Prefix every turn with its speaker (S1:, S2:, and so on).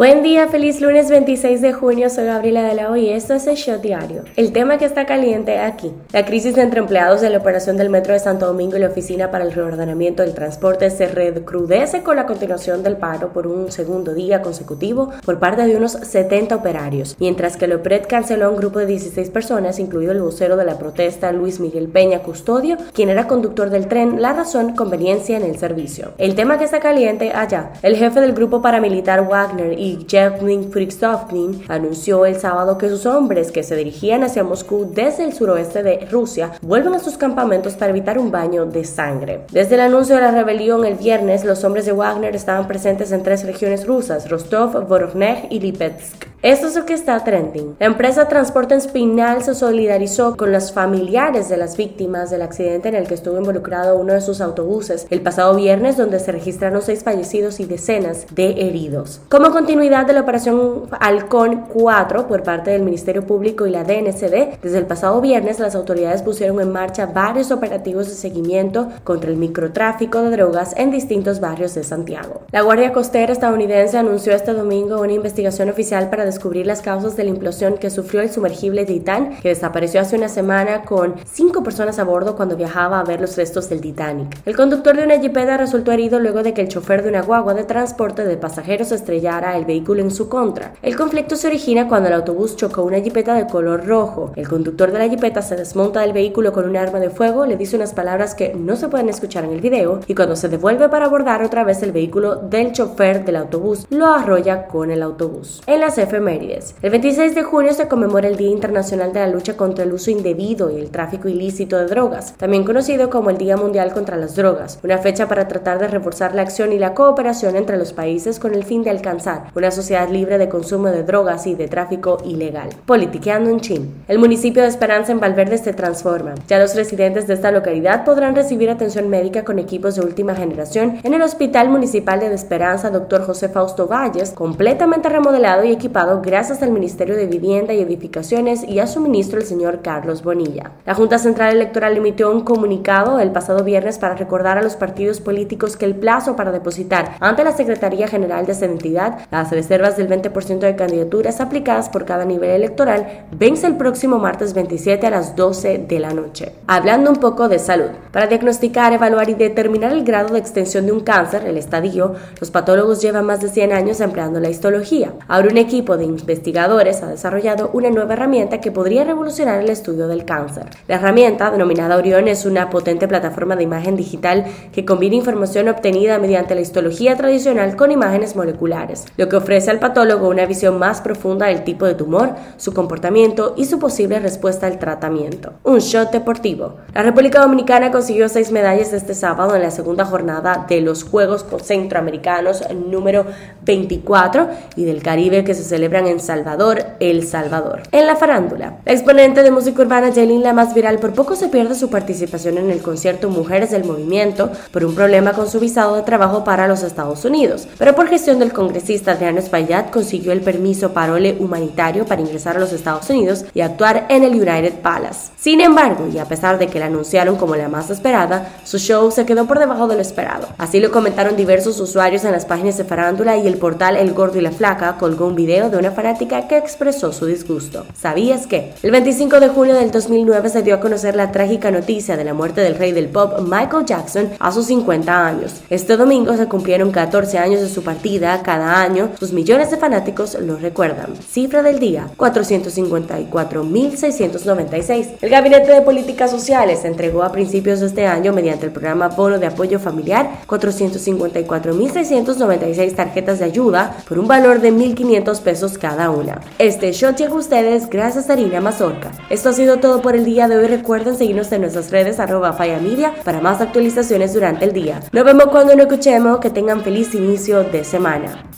S1: Buen día, feliz lunes 26 de junio, soy Gabriela de la y esto es el Show Diario. El tema que está caliente aquí, la crisis entre empleados de la operación del Metro de Santo Domingo y la Oficina para el Reordenamiento del Transporte se recrudece con la continuación del paro por un segundo día consecutivo por parte de unos 70 operarios, mientras que el OPRED canceló a un grupo de 16 personas, incluido el vocero de la protesta Luis Miguel Peña Custodio, quien era conductor del tren, la razón conveniencia en el servicio. El tema que está caliente allá, el jefe del grupo paramilitar Wagner y Yevgeny Prigozhin anunció el sábado que sus hombres que se dirigían hacia Moscú desde el suroeste de Rusia vuelven a sus campamentos para evitar un baño de sangre. Desde el anuncio de la rebelión el viernes, los hombres de Wagner estaban presentes en tres regiones rusas, Rostov, Voronezh y Lipetsk. Esto es lo que está trending. La empresa Transporte Espinal se solidarizó con los familiares de las víctimas del accidente en el que estuvo involucrado uno de sus autobuses el pasado viernes, donde se registraron seis fallecidos y decenas de heridos. Como continuidad de la operación Halcón 4 por parte del Ministerio Público y la DNCD, desde el pasado viernes las autoridades pusieron en marcha varios operativos de seguimiento contra el microtráfico de drogas en distintos barrios de Santiago. La Guardia Costera estadounidense anunció este domingo una investigación oficial para descubrir las causas de la implosión que sufrió el sumergible Titan, que desapareció hace una semana con cinco personas a bordo cuando viajaba a ver los restos del Titanic. El conductor de una jipeta resultó herido luego de que el chofer de una guagua de transporte de pasajeros estrellara el vehículo en su contra. El conflicto se origina cuando el autobús chocó una jipeta de color rojo. El conductor de la jipeta se desmonta del vehículo con un arma de fuego, le dice unas palabras que no se pueden escuchar en el video y cuando se devuelve para abordar otra vez el vehículo del chofer del autobús, lo arrolla con el autobús. En las el 26 de junio se conmemora el Día Internacional de la Lucha contra el Uso Indebido y el Tráfico Ilícito de Drogas, también conocido como el Día Mundial contra las Drogas, una fecha para tratar de reforzar la acción y la cooperación entre los países con el fin de alcanzar una sociedad libre de consumo de drogas y de tráfico ilegal. Politiqueando en Chin. El municipio de Esperanza en Valverde se transforma. Ya los residentes de esta localidad podrán recibir atención médica con equipos de última generación en el Hospital Municipal de Esperanza Dr. José Fausto Valles, completamente remodelado y equipado gracias al Ministerio de Vivienda y Edificaciones y a su ministro el señor Carlos Bonilla. La Junta Central Electoral emitió un comunicado el pasado viernes para recordar a los partidos políticos que el plazo para depositar ante la Secretaría General de esa entidad las reservas del 20% de candidaturas aplicadas por cada nivel electoral vence el próximo martes 27 a las 12 de la noche. Hablando un poco de salud, para diagnosticar, evaluar y determinar el grado de extensión de un cáncer, el estadio, los patólogos llevan más de 100 años empleando la histología. Ahora un equipo de investigadores ha desarrollado una nueva herramienta que podría revolucionar el estudio del cáncer. La herramienta, denominada Orion, es una potente plataforma de imagen digital que combina información obtenida mediante la histología tradicional con imágenes moleculares, lo que ofrece al patólogo una visión más profunda del tipo de tumor, su comportamiento y su posible respuesta al tratamiento. Un shot deportivo. La República Dominicana consiguió seis medallas este sábado en la segunda jornada de los Juegos Centroamericanos número 24 y del Caribe que se celebra en Salvador, El Salvador. En la farándula, la exponente de música urbana Jaylin, la más viral, por poco se pierde su participación en el concierto Mujeres del Movimiento por un problema con su visado de trabajo para los Estados Unidos, pero por gestión del congresista Adriano Espaillat consiguió el permiso parole humanitario para ingresar a los Estados Unidos y actuar en el United Palace. Sin embargo, y a pesar de que la anunciaron como la más esperada, su show se quedó por debajo de lo esperado. Así lo comentaron diversos usuarios en las páginas de farándula y el portal El Gordo y la Flaca colgó un video de una fanática que expresó su disgusto. ¿Sabías que? El 25 de junio del 2009 se dio a conocer la trágica noticia de la muerte del rey del pop Michael Jackson a sus 50 años. Este domingo se cumplieron 14 años de su partida. Cada año, sus millones de fanáticos lo recuerdan. Cifra del día, 454.696. El Gabinete de Políticas Sociales entregó a principios de este año, mediante el programa Bono de Apoyo Familiar, 454.696 tarjetas de ayuda por un valor de 1.500 pesos cada una. Este shot llega a ustedes gracias a Harina Mazorca. Esto ha sido todo por el día de hoy. Recuerden seguirnos en nuestras redes arroba Media para más actualizaciones durante el día. Nos vemos cuando nos escuchemos. Que tengan feliz inicio de semana.